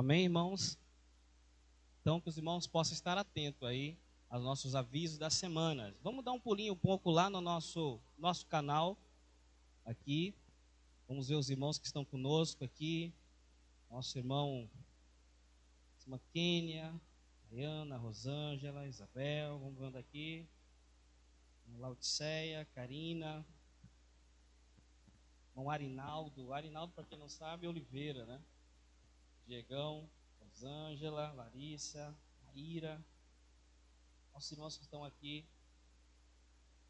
Amém, irmãos? Então, que os irmãos possam estar atentos aí aos nossos avisos das semanas. Vamos dar um pulinho um pouco lá no nosso, nosso canal, aqui. Vamos ver os irmãos que estão conosco aqui. Nosso irmão irmã Kênia, Diana, Rosângela, Isabel, vamos vendo aqui. Laodiceia, Karina, irmão Arinaldo. Arinaldo, para quem não sabe, é Oliveira, né? Diegão, Rosângela, Larissa, Ira. Nossos irmãos que estão aqui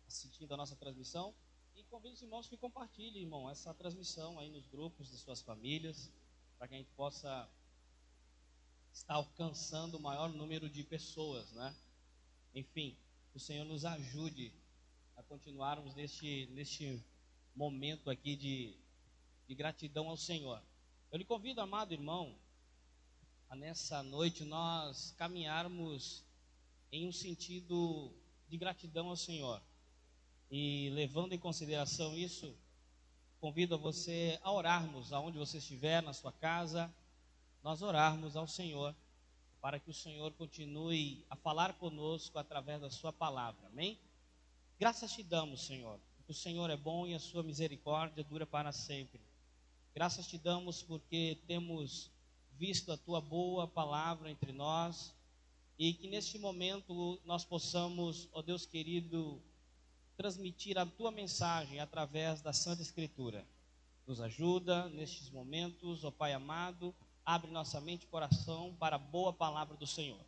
assistindo a nossa transmissão. E convido os irmãos que compartilhem, irmão, essa transmissão aí nos grupos de suas famílias, para que a gente possa estar alcançando o maior número de pessoas, né? Enfim, que o Senhor nos ajude a continuarmos neste, neste momento aqui de, de gratidão ao Senhor. Eu lhe convido, amado irmão, a nessa noite nós caminharmos em um sentido de gratidão ao Senhor. E levando em consideração isso, convido a você a orarmos aonde você estiver, na sua casa, nós orarmos ao Senhor, para que o Senhor continue a falar conosco através da Sua palavra. Amém? Graças te damos, Senhor, porque o Senhor é bom e a Sua misericórdia dura para sempre. Graças te damos porque temos visto a Tua boa palavra entre nós e que neste momento nós possamos, ó Deus querido, transmitir a tua mensagem através da Santa Escritura. Nos ajuda nestes momentos, ó Pai amado, abre nossa mente e coração para a boa palavra do Senhor.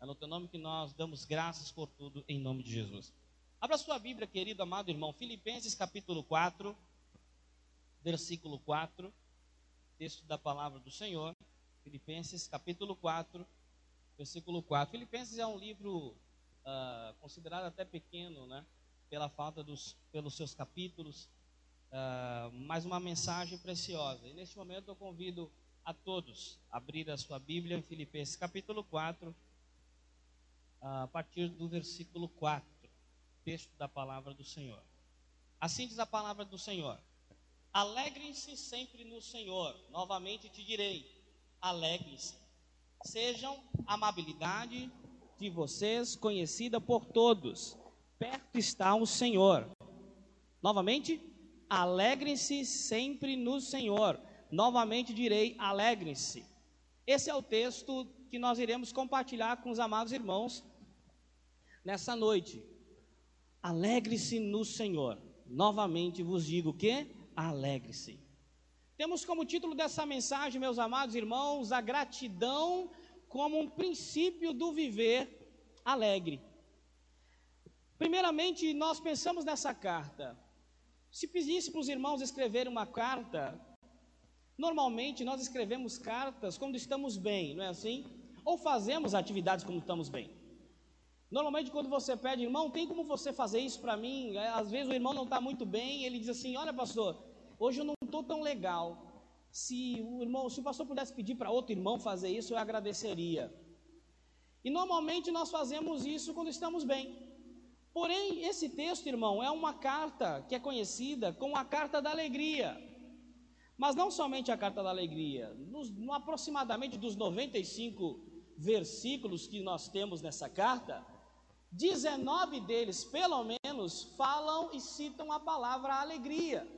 É no teu nome que nós damos graças por tudo, em nome de Jesus. Abra sua Bíblia, querido amado irmão, Filipenses capítulo 4, versículo 4, texto da palavra do Senhor. Filipenses capítulo 4, versículo 4. Filipenses é um livro uh, considerado até pequeno, né? pela falta dos, pelos seus capítulos, uh, mas uma mensagem preciosa. E neste momento eu convido a todos a abrir a sua Bíblia em Filipenses capítulo 4, a partir do versículo 4, texto da palavra do Senhor. Assim diz a palavra do Senhor: Alegrem-se sempre no Senhor, novamente te direi, alegrem-se. Sejam amabilidade de vocês conhecida por todos perto está o Senhor. Novamente, alegrem-se sempre no Senhor. Novamente direi, alegrem-se. Esse é o texto que nós iremos compartilhar com os amados irmãos nessa noite. Alegre-se no Senhor. Novamente vos digo que alegre-se. Temos como título dessa mensagem, meus amados irmãos, a gratidão como um princípio do viver alegre. Primeiramente, nós pensamos nessa carta. Se pedisse para os irmãos escreverem uma carta, normalmente nós escrevemos cartas quando estamos bem, não é assim? Ou fazemos atividades quando estamos bem. Normalmente, quando você pede, irmão, tem como você fazer isso para mim? É, às vezes o irmão não está muito bem, ele diz assim: Olha, pastor, hoje eu não tão legal. Se o irmão, se o pastor pudesse pedir para outro irmão fazer isso, eu agradeceria. E normalmente nós fazemos isso quando estamos bem. Porém, esse texto, irmão, é uma carta que é conhecida como a carta da alegria. Mas não somente a carta da alegria, nos, no aproximadamente dos 95 versículos que nós temos nessa carta, 19 deles, pelo menos, falam e citam a palavra alegria.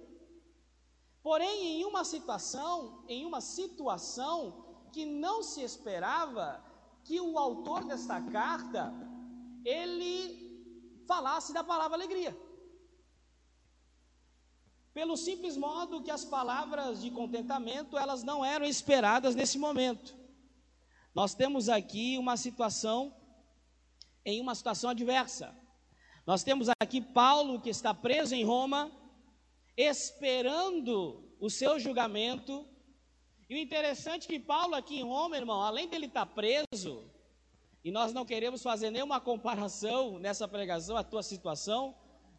Porém, em uma situação, em uma situação que não se esperava que o autor desta carta ele falasse da palavra alegria. Pelo simples modo que as palavras de contentamento, elas não eram esperadas nesse momento. Nós temos aqui uma situação em uma situação adversa. Nós temos aqui Paulo que está preso em Roma, esperando o seu julgamento. E o interessante é que Paulo aqui em Roma, irmão, além dele estar preso, e nós não queremos fazer nenhuma comparação nessa pregação, a tua situação,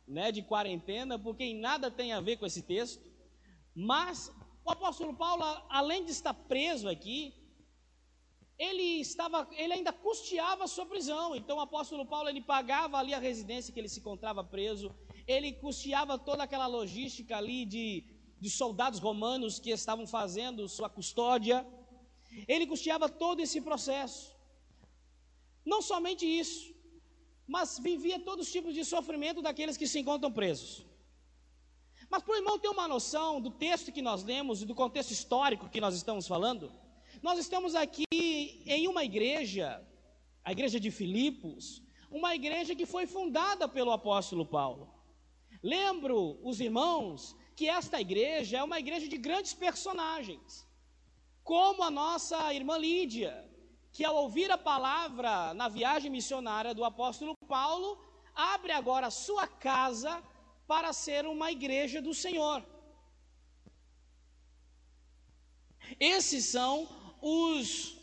né, de quarentena, porque em nada tem a ver com esse texto. Mas o apóstolo Paulo, além de estar preso aqui, ele estava, ele ainda custeava a sua prisão. Então o apóstolo Paulo ele pagava ali a residência que ele se encontrava preso, ele custeava toda aquela logística ali de, de soldados romanos que estavam fazendo sua custódia. Ele custeava todo esse processo. Não somente isso, mas vivia todos os tipos de sofrimento daqueles que se encontram presos. Mas para o irmão ter uma noção do texto que nós lemos e do contexto histórico que nós estamos falando, nós estamos aqui em uma igreja, a igreja de Filipos, uma igreja que foi fundada pelo apóstolo Paulo. Lembro os irmãos que esta igreja é uma igreja de grandes personagens, como a nossa irmã Lídia, que ao ouvir a palavra na viagem missionária do apóstolo Paulo, abre agora a sua casa para ser uma igreja do Senhor. Esses são os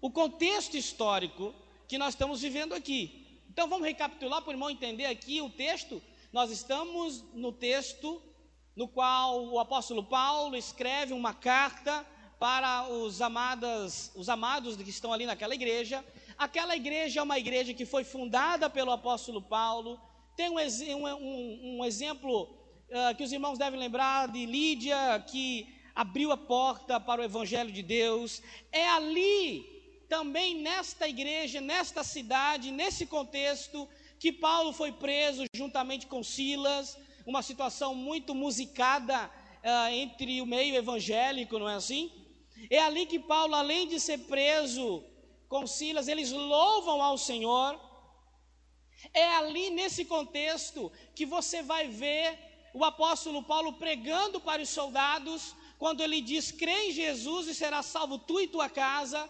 o contexto histórico que nós estamos vivendo aqui. Então vamos recapitular para o irmão entender aqui o texto. Nós estamos no texto no qual o apóstolo Paulo escreve uma carta para os amadas, os amados que estão ali naquela igreja. Aquela igreja é uma igreja que foi fundada pelo apóstolo Paulo. Tem um, um, um exemplo uh, que os irmãos devem lembrar de Lídia, que abriu a porta para o evangelho de Deus. É ali, também nesta igreja, nesta cidade, nesse contexto, que Paulo foi preso juntamente com Silas. Uma situação muito musicada uh, entre o meio evangélico, não é assim? É ali que Paulo, além de ser preso com Silas, eles louvam ao Senhor. É ali nesse contexto que você vai ver o apóstolo Paulo pregando para os soldados, quando ele diz: crê em Jesus e será salvo tu e tua casa.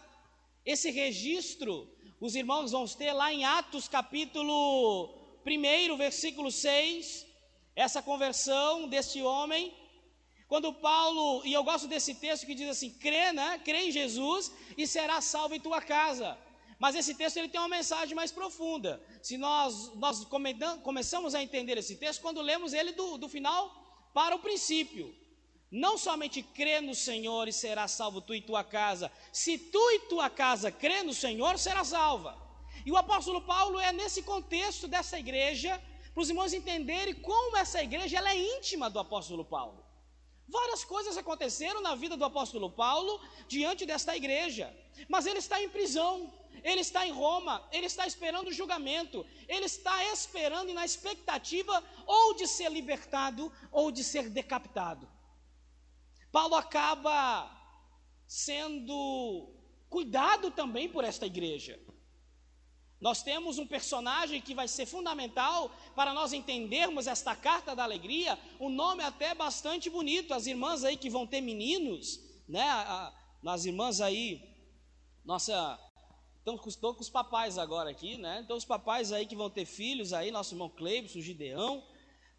Esse registro, os irmãos vão ter lá em Atos capítulo 1, versículo 6, essa conversão deste homem. Quando Paulo, e eu gosto desse texto que diz assim: crê, né? Crê em Jesus e será salvo em tua casa. Mas esse texto ele tem uma mensagem mais profunda. Se nós, nós começamos a entender esse texto quando lemos ele do, do final para o princípio. Não somente crê no Senhor e será salvo tu e tua casa. Se tu e tua casa crê no Senhor, será salva. E o apóstolo Paulo é nesse contexto dessa igreja, para os irmãos entenderem como essa igreja ela é íntima do apóstolo Paulo. Várias coisas aconteceram na vida do apóstolo Paulo diante desta igreja, mas ele está em prisão, ele está em Roma, ele está esperando o julgamento, ele está esperando e na expectativa ou de ser libertado ou de ser decapitado. Paulo acaba sendo cuidado também por esta igreja. Nós temos um personagem que vai ser fundamental para nós entendermos esta carta da alegria. Um nome até bastante bonito. As irmãs aí que vão ter meninos, né? As irmãs aí, nossa, estão com, com os papais agora aqui, né? Então os papais aí que vão ter filhos aí, nosso irmão Cleibson, Gideão,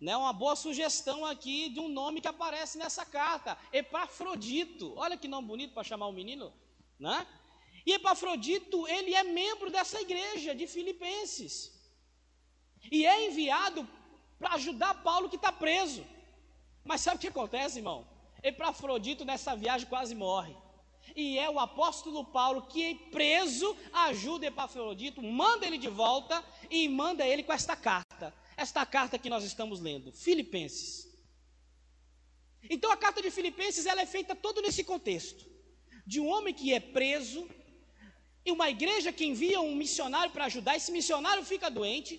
né? Uma boa sugestão aqui de um nome que aparece nessa carta, Epafrodito. Olha que nome bonito para chamar o menino, né? E Epafrodito, ele é membro dessa igreja de Filipenses. E é enviado para ajudar Paulo que está preso. Mas sabe o que acontece, irmão? Epafrodito nessa viagem quase morre. E é o apóstolo Paulo que, preso, ajuda Epafrodito, manda ele de volta e manda ele com esta carta. Esta carta que nós estamos lendo, Filipenses. Então a carta de Filipenses ela é feita todo nesse contexto de um homem que é preso, e uma igreja que envia um missionário para ajudar, esse missionário fica doente,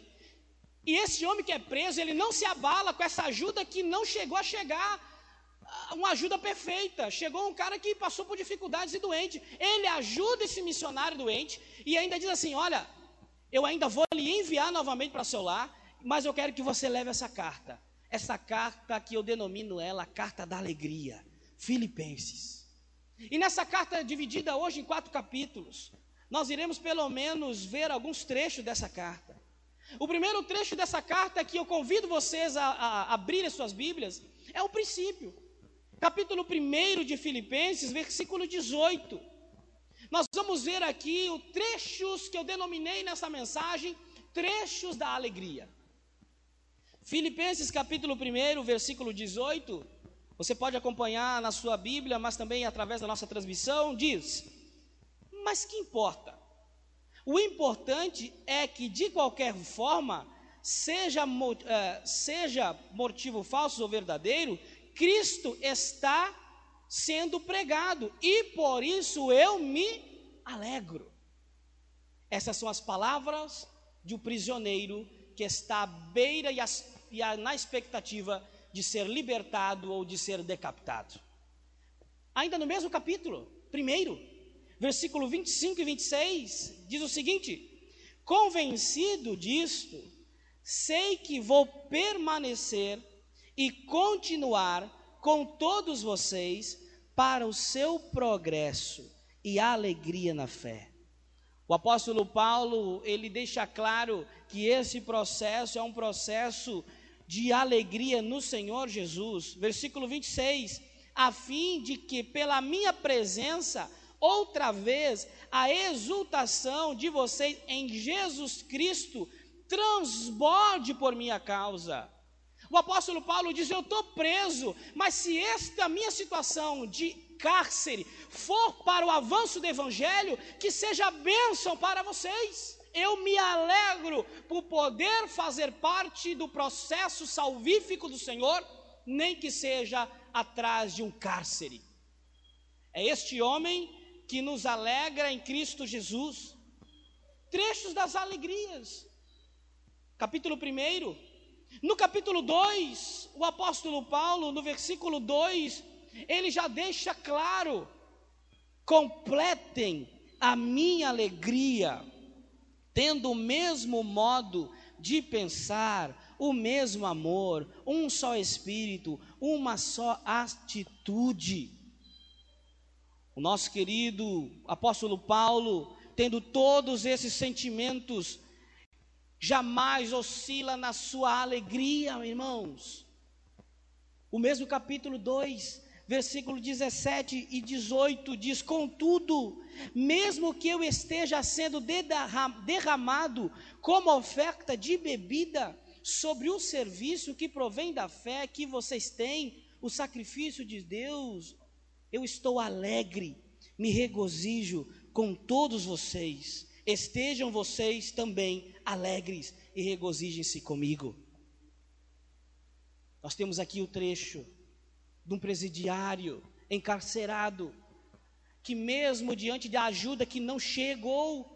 e esse homem que é preso, ele não se abala com essa ajuda que não chegou a chegar, ah, uma ajuda perfeita. Chegou um cara que passou por dificuldades e doente. Ele ajuda esse missionário doente e ainda diz assim: Olha, eu ainda vou lhe enviar novamente para seu lar, mas eu quero que você leve essa carta. Essa carta que eu denomino ela carta da alegria. Filipenses. E nessa carta dividida hoje em quatro capítulos, nós iremos pelo menos ver alguns trechos dessa carta. O primeiro trecho dessa carta que eu convido vocês a, a abrir as suas Bíblias é o princípio. Capítulo 1 de Filipenses, versículo 18. Nós vamos ver aqui os trechos que eu denominei nessa mensagem, trechos da alegria. Filipenses capítulo 1, versículo 18, você pode acompanhar na sua Bíblia, mas também através da nossa transmissão, diz: mas que importa? O importante é que, de qualquer forma, seja, uh, seja motivo falso ou verdadeiro, Cristo está sendo pregado, e por isso eu me alegro. Essas são as palavras de um prisioneiro que está à beira e, e a, na expectativa de ser libertado ou de ser decapitado. Ainda no mesmo capítulo, primeiro, versículo 25 e 26, diz o seguinte: Convencido disto, sei que vou permanecer e continuar com todos vocês para o seu progresso e alegria na fé. O apóstolo Paulo, ele deixa claro que esse processo é um processo de alegria no Senhor Jesus. Versículo 26, a fim de que pela minha presença outra vez a exultação de vocês em Jesus Cristo transborde por minha causa. O apóstolo Paulo diz: Eu estou preso, mas se esta minha situação de cárcere for para o avanço do evangelho, que seja bênção para vocês. Eu me alegro por poder fazer parte do processo salvífico do Senhor, nem que seja atrás de um cárcere. É este homem que nos alegra em Cristo Jesus. Trechos das alegrias. Capítulo 1, no capítulo 2, o apóstolo Paulo, no versículo 2, ele já deixa claro: completem a minha alegria, tendo o mesmo modo de pensar, o mesmo amor, um só espírito, uma só atitude. O nosso querido apóstolo Paulo, tendo todos esses sentimentos jamais oscila na sua alegria, irmãos. O mesmo capítulo 2, versículo 17 e 18 diz: Contudo, mesmo que eu esteja sendo derramado como oferta de bebida sobre o serviço que provém da fé que vocês têm, o sacrifício de Deus, eu estou alegre, me regozijo com todos vocês. Estejam vocês também alegres e regozijem-se comigo. Nós temos aqui o trecho de um presidiário encarcerado, que mesmo diante da ajuda que não chegou,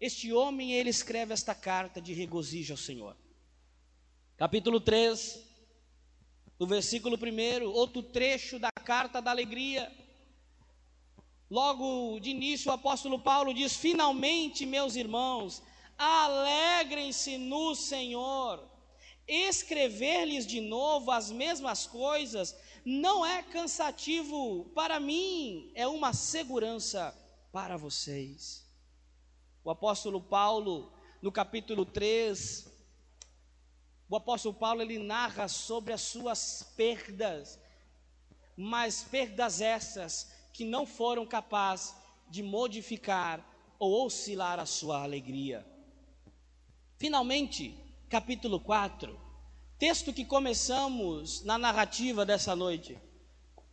este homem ele escreve esta carta de regozijo ao Senhor. Capítulo 3, do versículo 1, outro trecho da carta da alegria. Logo de início, o apóstolo Paulo diz: Finalmente, meus irmãos, alegrem-se no Senhor. Escrever-lhes de novo as mesmas coisas não é cansativo para mim, é uma segurança para vocês. O apóstolo Paulo, no capítulo 3, o apóstolo Paulo ele narra sobre as suas perdas, mas perdas essas que não foram capazes de modificar ou oscilar a sua alegria. Finalmente, capítulo 4, texto que começamos na narrativa dessa noite.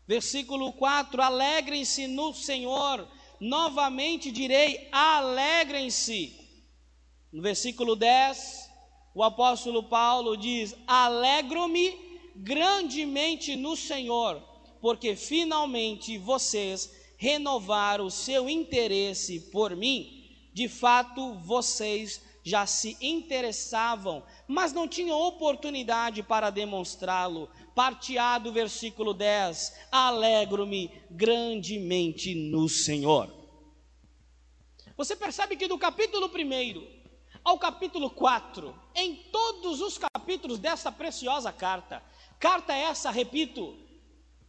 Versículo 4: Alegrem-se no Senhor, novamente direi: alegrem-se. No versículo 10, o apóstolo Paulo diz: Alegro-me grandemente no Senhor, porque finalmente vocês renovaram o seu interesse por mim. De fato, vocês já se interessavam, mas não tinham oportunidade para demonstrá-lo. Parteado versículo 10: Alegro-me grandemente no Senhor. Você percebe que do capítulo 1 ao capítulo 4, em todos os capítulos dessa preciosa carta, carta essa, repito,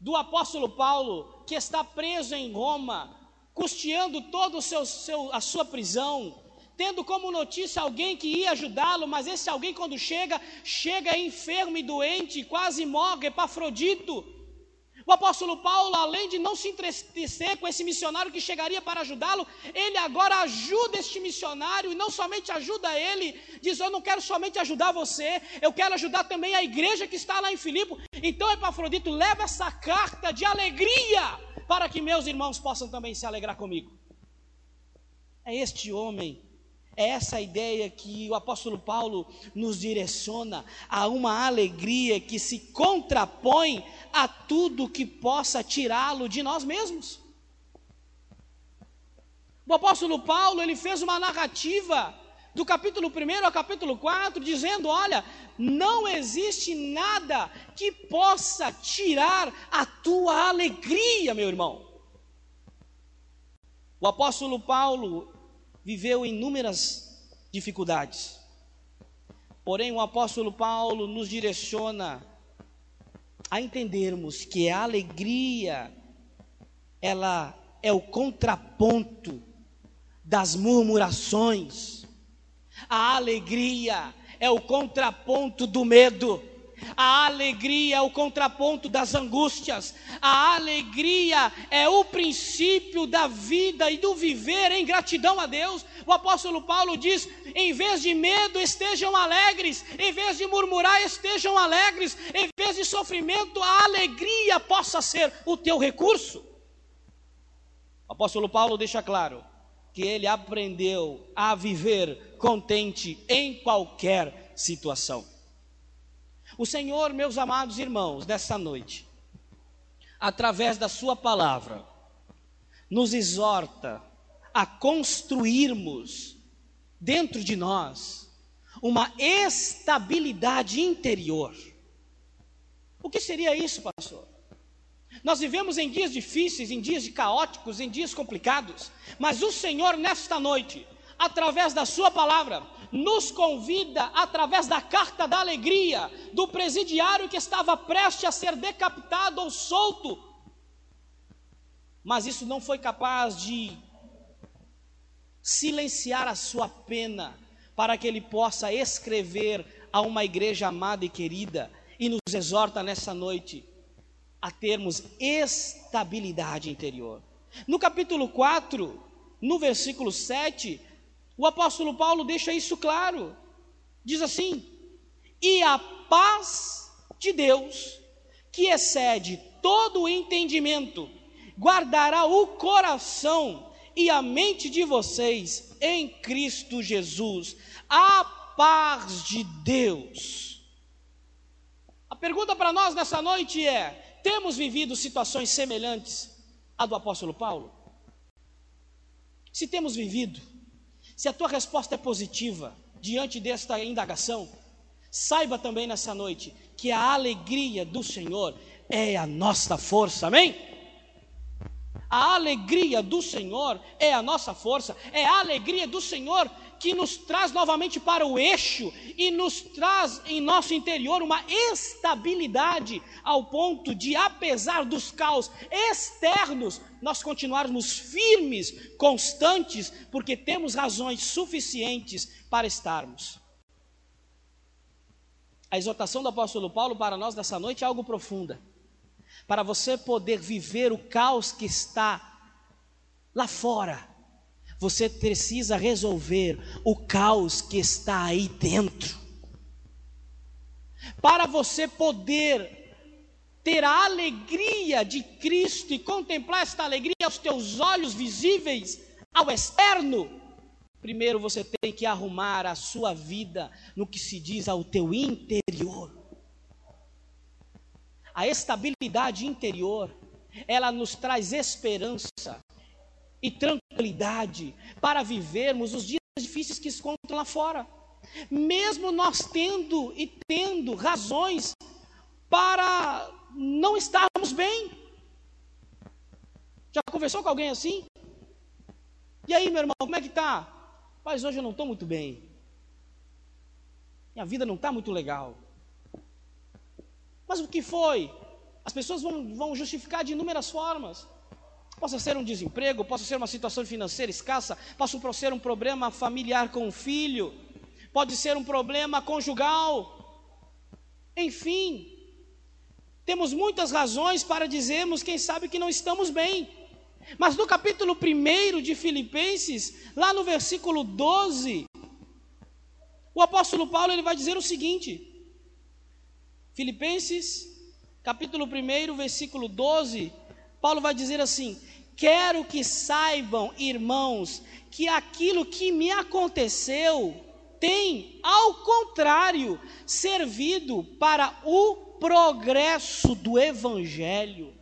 do apóstolo Paulo, que está preso em Roma, custeando toda a sua prisão, tendo como notícia alguém que ia ajudá-lo, mas esse alguém, quando chega, chega enfermo e doente, quase morre, Epafrodito. O apóstolo Paulo, além de não se entristecer com esse missionário que chegaria para ajudá-lo, ele agora ajuda este missionário e não somente ajuda ele, diz: Eu não quero somente ajudar você, eu quero ajudar também a igreja que está lá em Filipe. Então, Epafrodito, leva essa carta de alegria para que meus irmãos possam também se alegrar comigo. É este homem É essa ideia que o apóstolo Paulo nos direciona a uma alegria que se contrapõe a tudo que possa tirá-lo de nós mesmos. O apóstolo Paulo, ele fez uma narrativa do capítulo 1 ao capítulo 4, dizendo: Olha, não existe nada que possa tirar a tua alegria, meu irmão. O apóstolo Paulo viveu inúmeras dificuldades, porém, o apóstolo Paulo nos direciona a entendermos que a alegria, ela é o contraponto das murmurações. A alegria é o contraponto do medo. A alegria é o contraponto das angústias. A alegria é o princípio da vida e do viver em gratidão a Deus. O apóstolo Paulo diz: em vez de medo, estejam alegres. Em vez de murmurar, estejam alegres. Em vez de sofrimento, a alegria possa ser o teu recurso. O apóstolo Paulo deixa claro que ele aprendeu a viver contente em qualquer situação. O Senhor, meus amados irmãos, nessa noite, através da Sua palavra, nos exorta a construirmos dentro de nós uma estabilidade interior. O que seria isso, pastor? Nós vivemos em dias difíceis, em dias caóticos, em dias complicados, mas o Senhor, nesta noite, através da Sua palavra, nos convida, através da carta da alegria, do presidiário que estava prestes a ser decapitado ou solto, mas isso não foi capaz de silenciar a sua pena, para que ele possa escrever a uma igreja amada e querida, e nos exorta nessa noite a termos estabilidade interior. No capítulo 4, no versículo 7, o apóstolo Paulo deixa isso claro. Diz assim: E a paz de Deus, que excede todo o entendimento, guardará o coração e a mente de vocês em Cristo Jesus. A paz de Deus. A pergunta para nós nessa noite é: temos vivido situações semelhantes à do apóstolo Paulo? Se temos vivido, se a tua resposta é positiva diante desta indagação, saiba também nessa noite que a alegria do Senhor é a nossa força, amém? A alegria do Senhor é a nossa força, é a alegria do Senhor que nos traz novamente para o eixo e nos traz em nosso interior uma estabilidade ao ponto de, apesar dos caos externos, nós continuarmos firmes, constantes, porque temos razões suficientes para estarmos. A exortação do apóstolo Paulo para nós nessa noite é algo profunda. Para você poder viver o caos que está lá fora, você precisa resolver o caos que está aí dentro. Para você poder ter a alegria de Cristo e contemplar esta alegria aos teus olhos visíveis, ao externo, primeiro você tem que arrumar a sua vida no que se diz ao teu interior. A estabilidade interior, ela nos traz esperança, e tranquilidade para vivermos os dias difíceis que se encontram lá fora. Mesmo nós tendo e tendo razões para não estarmos bem. Já conversou com alguém assim? E aí, meu irmão, como é que tá? Mas hoje eu não estou muito bem. Minha vida não está muito legal. Mas o que foi? As pessoas vão, vão justificar de inúmeras formas. Possa ser um desemprego, possa ser uma situação financeira escassa, possa ser um problema familiar com o filho, pode ser um problema conjugal. Enfim, temos muitas razões para dizermos, quem sabe, que não estamos bem. Mas no capítulo 1 de Filipenses, lá no versículo 12, o apóstolo Paulo ele vai dizer o seguinte: Filipenses, capítulo 1, versículo 12, Paulo vai dizer assim: Quero que saibam, irmãos, que aquilo que me aconteceu tem, ao contrário, servido para o progresso do Evangelho.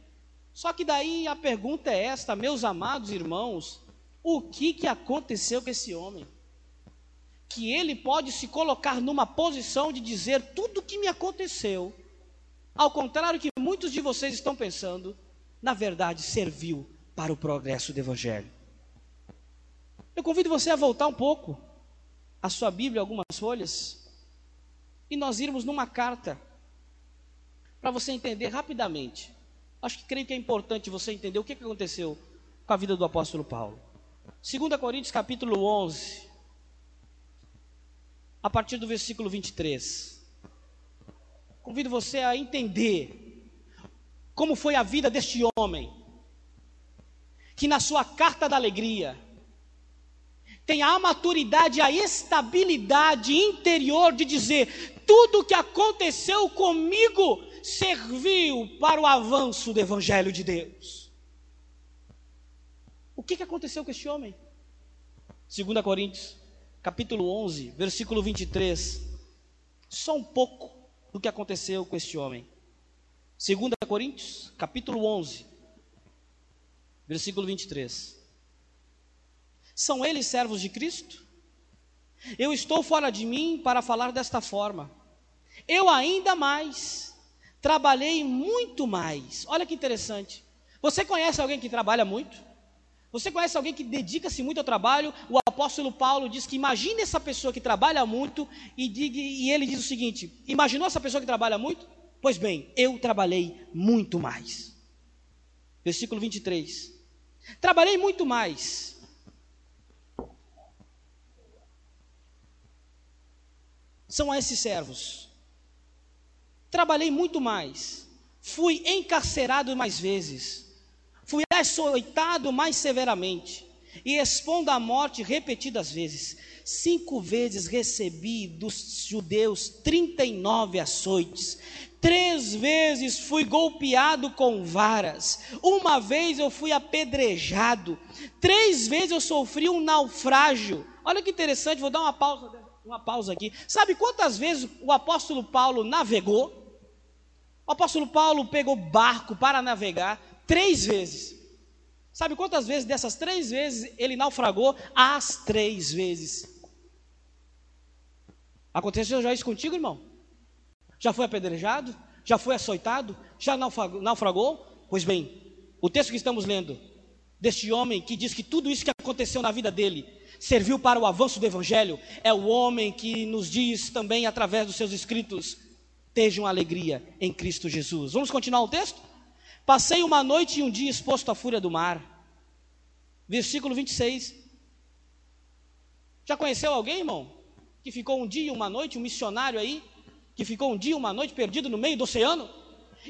Só que daí a pergunta é esta, meus amados irmãos: o que, que aconteceu com esse homem? Que ele pode se colocar numa posição de dizer tudo o que me aconteceu, ao contrário que muitos de vocês estão pensando, na verdade serviu para o progresso do Evangelho. Eu convido você a voltar um pouco a sua Bíblia, algumas folhas, e nós irmos numa carta, para você entender rapidamente. Acho que creio que é importante você entender o que aconteceu com a vida do apóstolo Paulo. 2 Coríntios capítulo 11, a partir do versículo 23. Convido você a entender como foi a vida deste homem, que na sua carta da alegria, tem a maturidade, a estabilidade interior de dizer: tudo o que aconteceu comigo serviu para o avanço do Evangelho de Deus. O que, aconteceu com este homem? 2 Coríntios, capítulo 11, versículo 23. Só um pouco do que aconteceu com este homem. 2 Coríntios, capítulo 11, versículo 23. São eles servos de Cristo? Eu estou fora de mim para falar desta forma. Eu ainda mais, trabalhei muito mais. Olha que interessante. Você conhece alguém que trabalha muito? Você conhece alguém que dedica-se muito ao trabalho? O apóstolo Paulo diz que imagine essa pessoa que trabalha muito e, diga, e ele diz o seguinte: imaginou essa pessoa que trabalha muito? Pois bem, eu trabalhei muito mais. Versículo 23. Trabalhei muito mais são esses servos. Trabalhei muito mais, fui encarcerado mais vezes, fui açoitado mais severamente e expondo à morte repetidas vezes. Cinco vezes recebi dos judeus 39 açoites. Três vezes fui golpeado com varas. Uma vez eu fui apedrejado. Três vezes eu sofri um naufrágio. Olha que interessante, vou dar uma pausa uma pausa aqui. Sabe quantas vezes o apóstolo Paulo navegou? O apóstolo Paulo pegou barco para navegar três vezes. Sabe quantas vezes dessas três vezes ele naufragou? As três vezes. Aconteceu já isso contigo, irmão? Já foi apedrejado? Já foi açoitado? Já naufragou? Pois bem, o texto que estamos lendo, deste homem que diz que tudo isso que aconteceu na vida dele serviu para o avanço do Evangelho, é o homem que nos diz também através dos seus escritos: Tejam alegria em Cristo Jesus. Vamos continuar o texto? Passei uma noite e um dia exposto à fúria do mar. Versículo 26. Já conheceu alguém, irmão? Que ficou um dia e uma noite, um missionário aí, que ficou um dia e uma noite perdido no meio do oceano?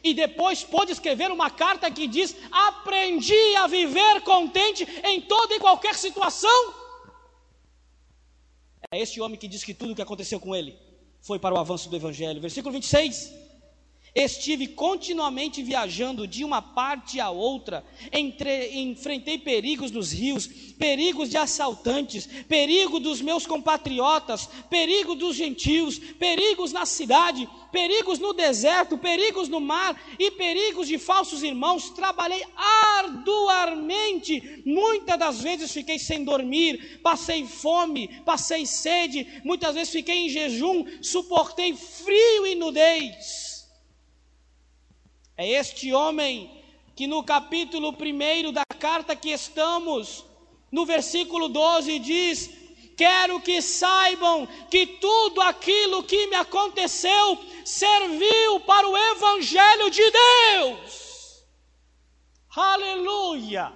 E depois pôde escrever uma carta que diz: Aprendi a viver contente em toda e qualquer situação. É este homem que diz que tudo o que aconteceu com ele foi para o avanço do Evangelho. Versículo 26. Estive continuamente viajando de uma parte a outra, entre, enfrentei perigos nos rios, perigos de assaltantes, perigo dos meus compatriotas, perigo dos gentios, perigos na cidade, perigos no deserto, perigos no mar e perigos de falsos irmãos. Trabalhei arduamente, muitas das vezes fiquei sem dormir, passei fome, passei sede, muitas vezes fiquei em jejum, suportei frio e nudez. É este homem que no capítulo 1 da carta que estamos, no versículo 12, diz: Quero que saibam que tudo aquilo que me aconteceu serviu para o Evangelho de Deus. Aleluia!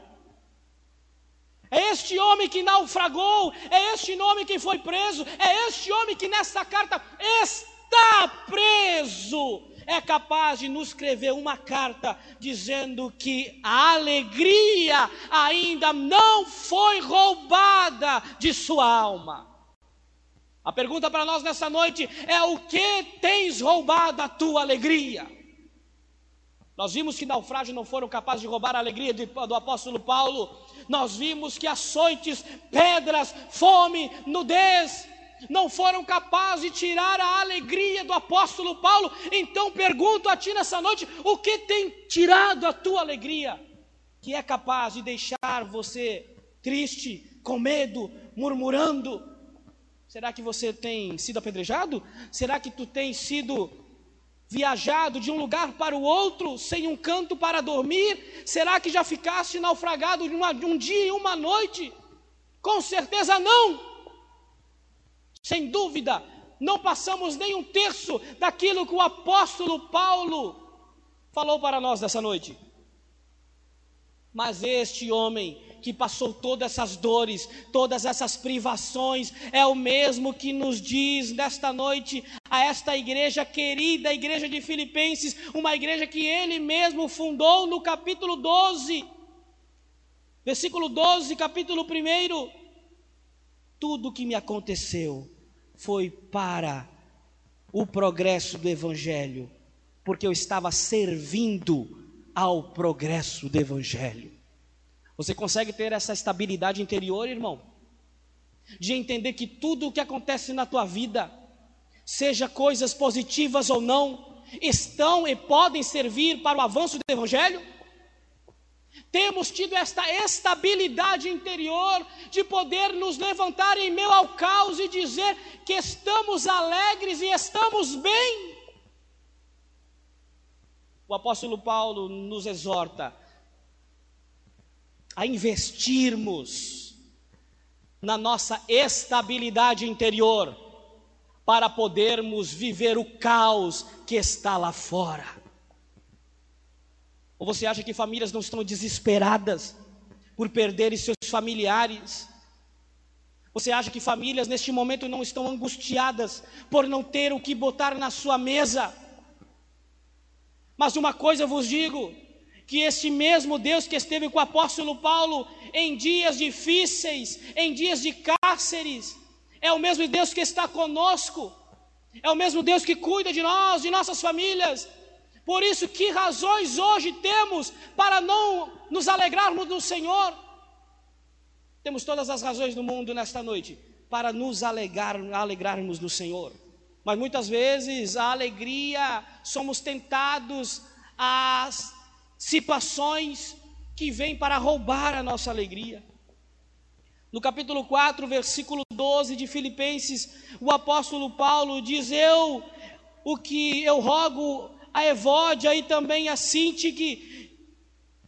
É este homem que naufragou, é este homem que foi preso, é este homem que nesta carta está preso é capaz de nos escrever uma carta dizendo que a alegria ainda não foi roubada de sua alma. A pergunta para nós nessa noite é: o que tens roubado a tua alegria? Nós vimos que naufrágios não foram capazes de roubar a alegria do apóstolo Paulo. Nós vimos que açoites, pedras, fome, nudez não foram capazes de tirar a alegria do apóstolo Paulo. Então pergunto a ti nessa noite: o que tem tirado a tua alegria? Que é capaz de deixar você triste, com medo, murmurando? Será que você tem sido apedrejado? Será que tu tens sido viajado de um lugar para o outro sem um canto para dormir? Será que já ficaste naufragado de um dia e uma noite? Com certeza não. Sem dúvida, não passamos nem um terço daquilo que o apóstolo Paulo falou para nós nessa noite. Mas este homem que passou todas essas dores, todas essas privações, é o mesmo que nos diz nesta noite a esta igreja querida, a igreja de Filipenses, uma igreja que ele mesmo fundou no capítulo 12, versículo 12, capítulo 1. Tudo que me aconteceu foi para o progresso do Evangelho, porque eu estava servindo ao progresso do Evangelho. Você consegue ter essa estabilidade interior, irmão? De entender que tudo o que acontece na tua vida, seja coisas positivas ou não, estão e podem servir para o avanço do Evangelho? Temos tido esta estabilidade interior de poder nos levantar em meio ao caos e dizer que estamos alegres e estamos bem. O apóstolo Paulo nos exorta a investirmos na nossa estabilidade interior para podermos viver o caos que está lá fora. Ou você acha que famílias não estão desesperadas por perderem seus familiares? Você acha que famílias neste momento não estão angustiadas por não ter o que botar na sua mesa? Mas uma coisa eu vos digo: que este mesmo Deus que esteve com o apóstolo Paulo em dias difíceis, em dias de cárceres, é o mesmo Deus que está conosco, é o mesmo Deus que cuida de nós, de nossas famílias. Por isso, que razões hoje temos para não nos alegrarmos no Senhor? Temos todas as razões do mundo nesta noite para nos alegrar, alegrarmos no Senhor. Mas muitas vezes a alegria somos tentados a situações que vêm para roubar a nossa alegria. No capítulo 4, versículo 12 de Filipenses, o apóstolo Paulo diz: Eu, o que eu rogo a Evódia e também a Sinti que,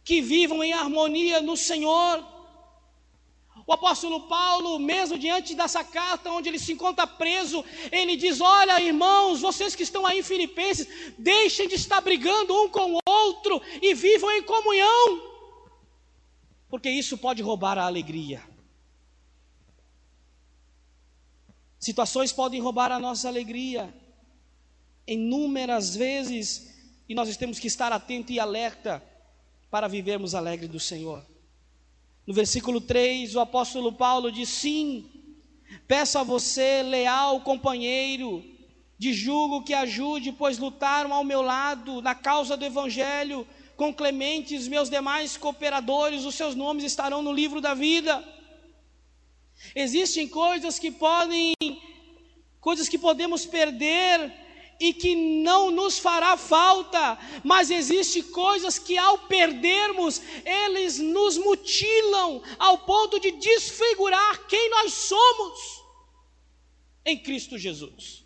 que vivam em harmonia no Senhor. O apóstolo Paulo, mesmo diante dessa carta onde ele se encontra preso, ele diz: Olha, irmãos, vocês que estão aí em Filipenses, deixem de estar brigando um com o outro e vivam em comunhão, porque isso pode roubar a alegria. Situações podem roubar a nossa alegria, inúmeras vezes, e nós temos que estar atento e alerta para vivermos alegre do Senhor. No versículo 3, o apóstolo Paulo diz: Sim, peço a você, leal companheiro, de julgo que ajude, pois lutaram ao meu lado na causa do evangelho, com Clementes, meus demais cooperadores, os seus nomes estarão no livro da vida. Existem coisas que podem, coisas que podemos perder e que não nos fará falta, mas existe coisas que ao perdermos, eles nos mutilam ao ponto de desfigurar quem nós somos em Cristo Jesus.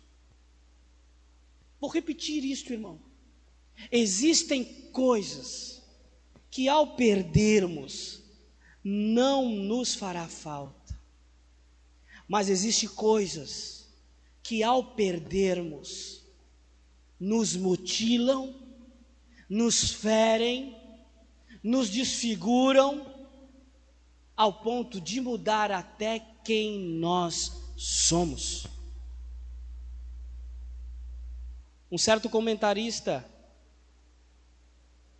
Vou repetir isto, irmão. Existem coisas que ao perdermos não nos fará falta. Mas existem coisas que ao perdermos nos mutilam, nos ferem, nos desfiguram, ao ponto de mudar até quem nós somos. Um certo comentarista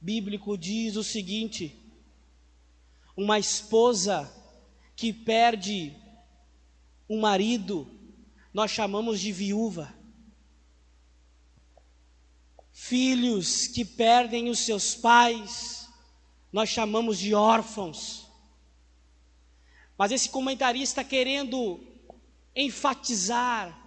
bíblico diz o seguinte: uma esposa que perde um marido, nós chamamos de viúva. Filhos que perdem os seus pais, nós chamamos de órfãos. Mas esse comentarista querendo enfatizar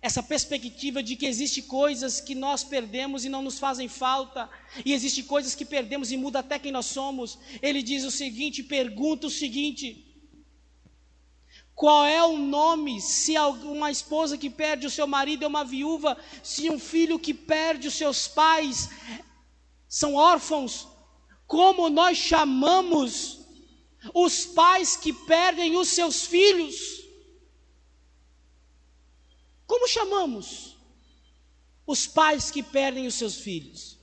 essa perspectiva de que existe coisas que nós perdemos e não nos fazem falta, e existe coisas que perdemos e muda até quem nós somos. Ele diz o seguinte, pergunta o seguinte: qual é o nome se uma esposa que perde o seu marido é uma viúva, se um filho que perde os seus pais são órfãos? Como nós chamamos os pais que perdem os seus filhos? Como chamamos os pais que perdem os seus filhos?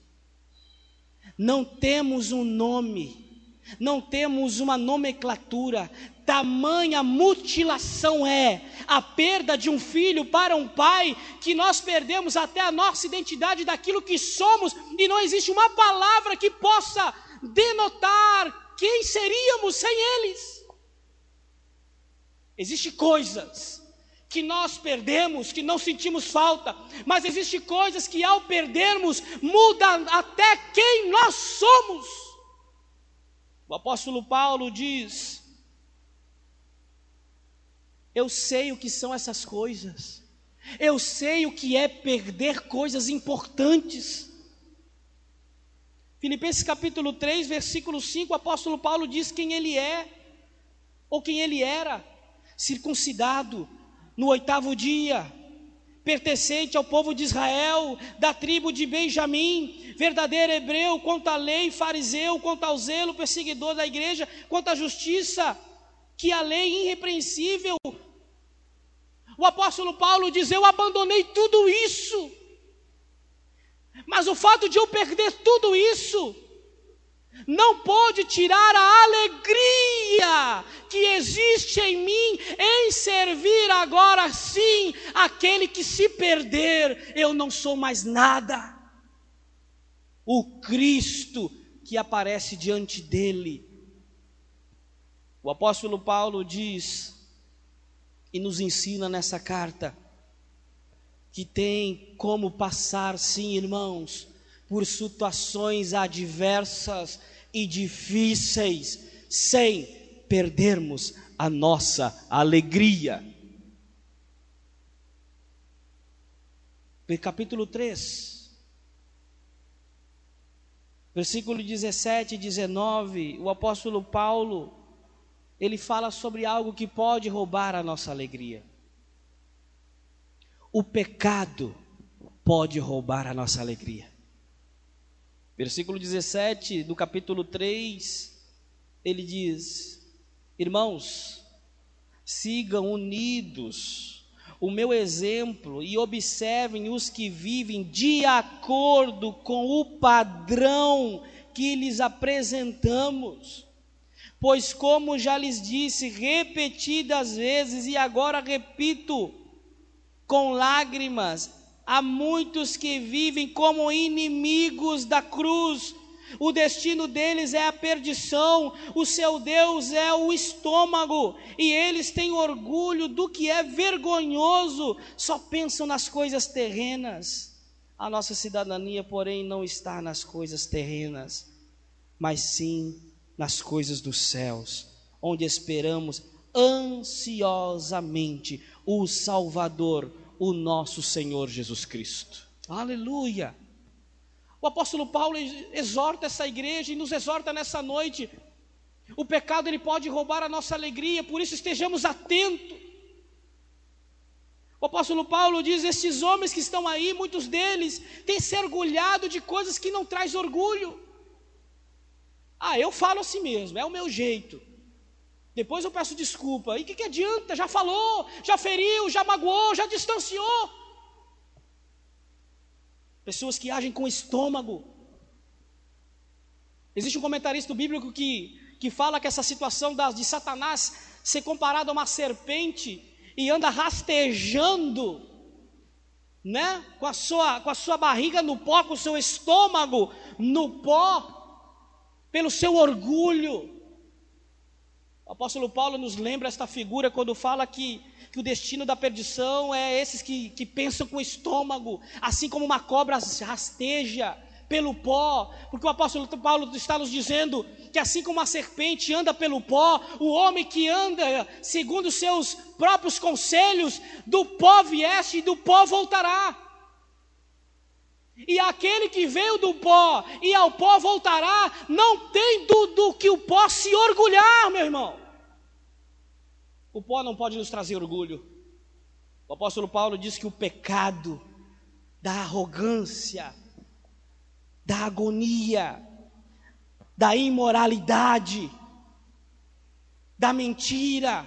Não temos um nome, não temos uma nomenclatura, tamanha mutilação é a perda de um filho para um pai, que nós perdemos até a nossa identidade daquilo que somos, e não existe uma palavra que possa denotar quem seríamos sem eles. Existem coisas que nós perdemos, que não sentimos falta, mas existem coisas que ao perdermos muda até quem nós somos. O apóstolo Paulo diz: Eu sei o que são essas coisas. Eu sei o que é perder coisas importantes. Filipenses capítulo 3, versículo 5, o apóstolo Paulo diz quem ele é, ou quem ele era, circuncidado, no oitavo dia, pertencente ao povo de Israel, da tribo de Benjamim, verdadeiro hebreu, quanto à lei, fariseu, quanto ao zelo, perseguidor da igreja, quanto à justiça, que a lei irrepreensível. O apóstolo Paulo diz: Eu abandonei tudo isso, mas o fato de eu perder tudo isso, não pode tirar a alegria que existe em mim em servir agora sim aquele que se perder, eu não sou mais nada. O Cristo que aparece diante dele. O apóstolo Paulo diz e nos ensina nessa carta que tem como passar, sim, irmãos, por situações adversas e difíceis, sem perdermos a nossa alegria. Capítulo 3, versículo 17 e 19, o apóstolo Paulo, ele fala sobre algo que pode roubar a nossa alegria. O pecado pode roubar a nossa alegria. Versículo 17 do capítulo 3, ele diz: Irmãos, sigam unidos o meu exemplo e observem os que vivem de acordo com o padrão que lhes apresentamos. Pois, como já lhes disse repetidas vezes, e agora repito, com lágrimas, Há muitos que vivem como inimigos da cruz. O destino deles é a perdição, o seu Deus é o estômago, e eles têm orgulho do que é vergonhoso, só pensam nas coisas terrenas. A nossa cidadania, porém, não está nas coisas terrenas, mas sim nas coisas dos céus, onde esperamos ansiosamente o Salvador, o nosso Senhor Jesus Cristo. Aleluia! O apóstolo Paulo exorta essa igreja e nos exorta nessa noite. O pecado ele pode roubar a nossa alegria, por isso estejamos atentos. O apóstolo Paulo diz: esses homens que estão aí, muitos deles têm se orgulhado de coisas que não traz orgulho. Ah, eu falo assim mesmo, é o meu jeito. Depois eu peço desculpa. E o que, que adianta? Já falou, já feriu, já magoou, já distanciou. Pessoas que agem com estômago. Existe um comentarista bíblico que, que fala que essa situação de Satanás ser comparado a uma serpente e anda rastejando, né? Com a sua, com a sua barriga no pó, com o seu estômago no pó, pelo seu orgulho O apóstolo Paulo nos lembra esta figura quando fala que, que o destino da perdição é esses que, que pensam com o estômago, assim como uma cobra rasteja pelo pó, porque o apóstolo Paulo está nos dizendo que assim como a serpente anda pelo pó, o homem que anda segundo os seus próprios conselhos, do pó vieste e do pó voltará. E aquele que veio do pó e ao pó voltará, não tem do, do que o pó se orgulhar, meu irmão. O pó não pode nos trazer orgulho. O apóstolo Paulo diz que o pecado da arrogância, da agonia, da imoralidade, da mentira,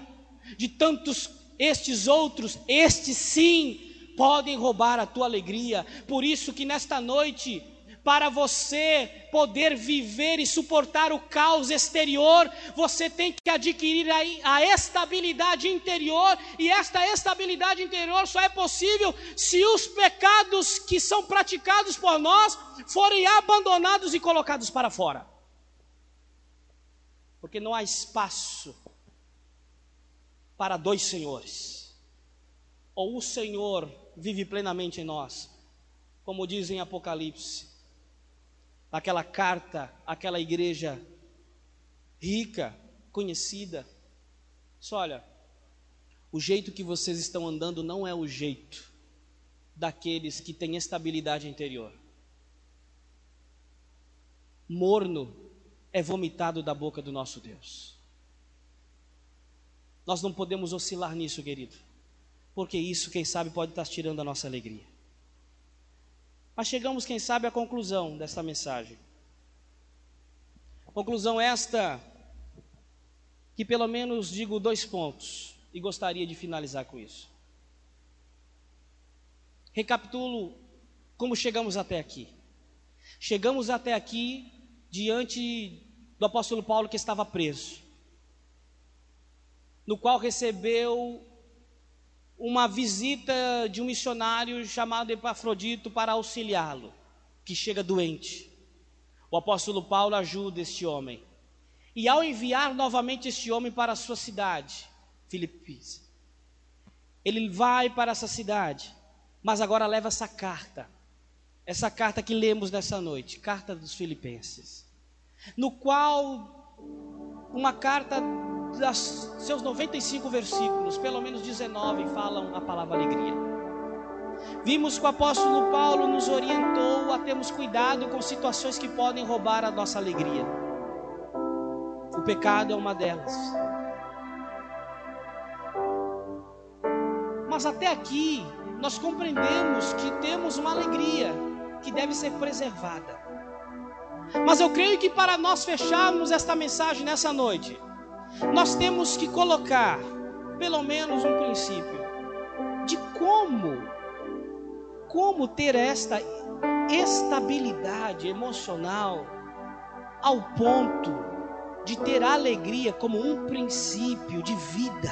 de tantos estes outros, estes sim, podem roubar a tua alegria. Por isso que nesta noite, para você poder viver e suportar o caos exterior, você tem que adquirir a, estabilidade interior, e esta estabilidade interior só é possível se os pecados que são praticados por nós forem abandonados e colocados para fora. Porque não há espaço para dois senhores. Ou o Senhor vive plenamente em nós. Como diz em Apocalipse, aquela carta, aquela igreja rica, conhecida. Só olha, o jeito que vocês estão andando não é o jeito daqueles que têm estabilidade interior. Morno é vomitado da boca do nosso Deus. Nós não podemos oscilar nisso, querido porque isso, quem sabe, pode estar tirando a nossa alegria. Mas chegamos, quem sabe, à conclusão desta mensagem. Conclusão esta, que pelo menos digo dois pontos, e gostaria de finalizar com isso. Recapitulo como chegamos até aqui. Chegamos até aqui diante do apóstolo Paulo que estava preso, no qual recebeu uma visita de um missionário chamado Epafrodito para auxiliá-lo, que chega doente. O apóstolo Paulo ajuda este homem. E ao enviar novamente este homem para a sua cidade, Filipis, ele vai para essa cidade, mas agora leva essa carta, essa carta que lemos nessa noite, carta dos Filipenses, no qual uma carta das, seus 95 versículos, pelo menos 19 falam a palavra alegria. Vimos que o apóstolo Paulo nos orientou a termos cuidado com situações que podem roubar a nossa alegria. O pecado é uma delas. Mas até aqui nós compreendemos que temos uma alegria que deve ser preservada. Mas eu creio que para nós fecharmos esta mensagem nessa noite, nós temos que colocar pelo menos um princípio de como como ter esta estabilidade emocional ao ponto de ter a alegria como um princípio de vida.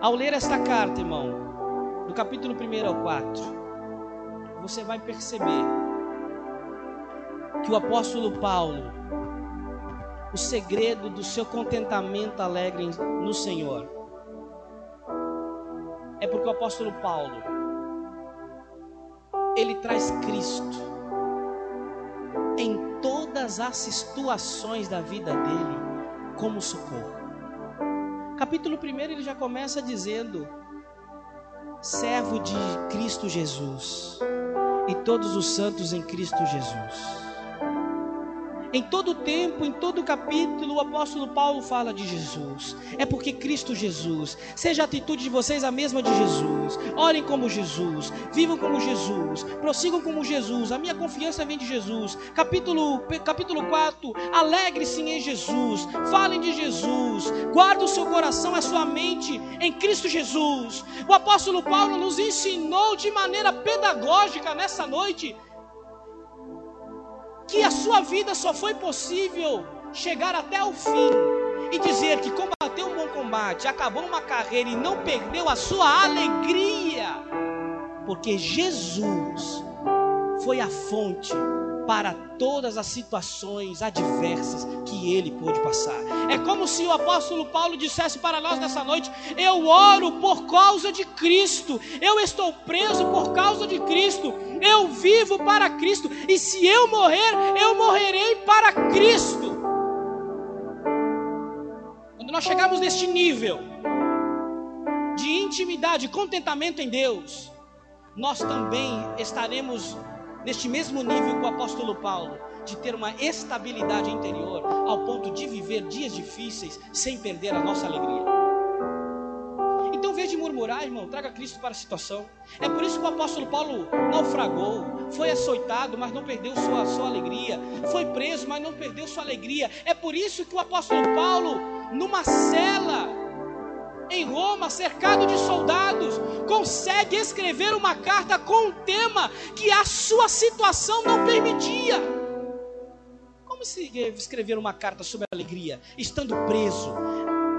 Ao ler esta carta, irmão, do capítulo 1 ao 4, você vai perceber que o apóstolo Paulo o segredo do seu contentamento alegre no Senhor. É porque o apóstolo Paulo ele traz Cristo em todas as situações da vida dele como socorro. Capítulo 1 ele já começa dizendo: servo de Cristo Jesus e todos os santos em Cristo Jesus. Em todo tempo, em todo capítulo, o apóstolo Paulo fala de Jesus. É porque Cristo Jesus. Seja a atitude de vocês a mesma de Jesus. Orem como Jesus, vivam como Jesus, prossigam como Jesus. A minha confiança vem de Jesus. Capítulo, capítulo 4. Alegre-se em Jesus. Falem de Jesus. Guarde o seu coração, a sua mente em Cristo Jesus. O apóstolo Paulo nos ensinou de maneira pedagógica nessa noite que a sua vida só foi possível chegar até o fim e dizer que combateu um bom combate, acabou uma carreira e não perdeu a sua alegria, porque Jesus foi a fonte para todas as situações adversas que ele pôde passar. É como se o apóstolo Paulo dissesse para nós nessa noite: Eu oro por causa de Cristo, eu estou preso por causa de Cristo, eu vivo para Cristo, e se eu morrer, eu morrerei para Cristo. Quando nós chegarmos neste nível de intimidade, contentamento em Deus, nós também estaremos neste mesmo nível que o apóstolo Paulo, de ter uma estabilidade interior ao ponto de viver dias difíceis sem perder a nossa alegria. Então, em vez de murmurar, irmão, traga Cristo para a situação. É por isso que o apóstolo Paulo naufragou, foi açoitado, mas não perdeu sua, sua alegria, foi preso, mas não perdeu sua alegria. É por isso que o apóstolo Paulo, numa cela, em Roma, cercado de soldados, consegue escrever uma carta com um tema que a sua situação não permitia. Como se escrever uma carta sobre alegria, estando preso,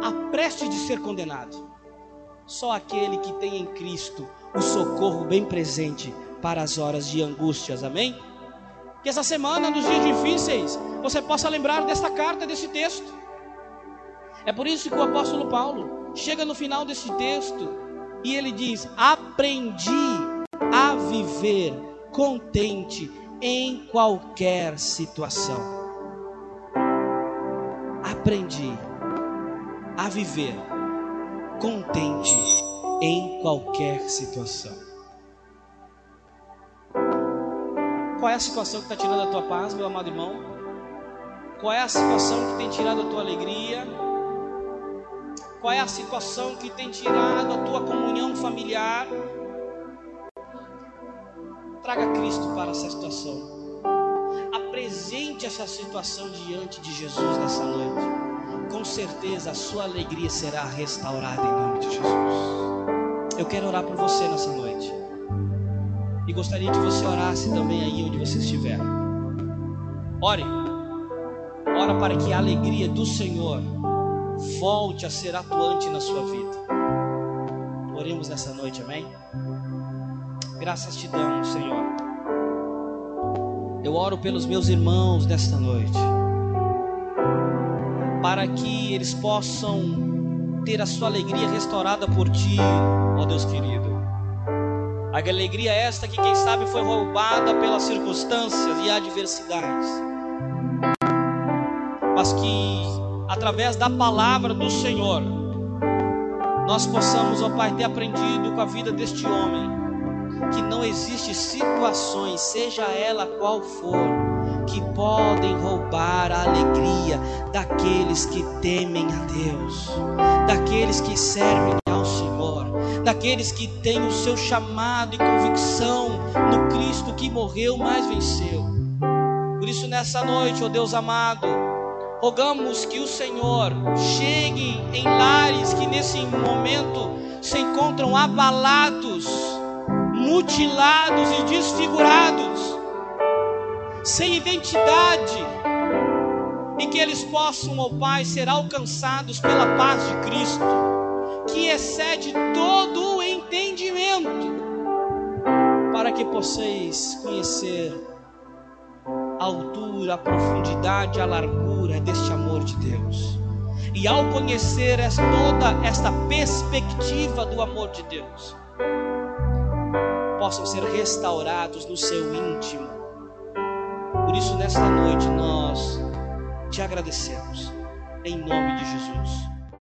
a preste de ser condenado? Só aquele que tem em Cristo o socorro bem presente para as horas de angústias, amém? Que essa semana, nos dias difíceis, você possa lembrar desta carta, desse texto. É por isso que o apóstolo Paulo, chega no final desse texto e ele diz: Aprendi a viver contente em qualquer situação. Aprendi a viver contente em qualquer situação. Qual é a situação que está tirando a tua paz, meu amado irmão? Qual é a situação que tem tirado a tua alegria? Qual é a situação que tem tirado a tua comunhão familiar? Traga Cristo para essa situação. Apresente essa situação diante de Jesus nessa noite. Com certeza a sua alegria será restaurada em nome de Jesus. Eu quero orar por você nessa noite. E gostaria que você orasse também aí onde você estiver. Ore. Ora para que a alegria do Senhor volte a ser atuante na sua vida. Oremos nessa noite, amém? Graças te damos, Senhor. Eu oro pelos meus irmãos nesta noite, para que eles possam ter a sua alegria restaurada por ti, ó Deus querido. A alegria esta que, quem sabe, foi roubada pelas circunstâncias e adversidades, mas que através da palavra do Senhor, nós possamos, ó Pai, ter aprendido com a vida deste homem, que não existe situações, seja ela qual for, que podem roubar a alegria daqueles que temem a Deus, daqueles que servem ao Senhor, daqueles que têm o seu chamado e convicção no Cristo que morreu, mas venceu. Por isso, nessa noite, ó Deus amado, Rogamos que o Senhor chegue em lares que nesse momento se encontram abalados, mutilados e desfigurados, sem identidade, e que eles possam, ó Pai, ser alcançados pela paz de Cristo, que excede todo o entendimento, para que possais conhecer a altura, a profundidade, a largura deste amor de Deus. E ao conhecer toda esta perspectiva do amor de Deus, possam ser restaurados no seu íntimo. Por isso, nesta noite, nós te agradecemos, em nome de Jesus.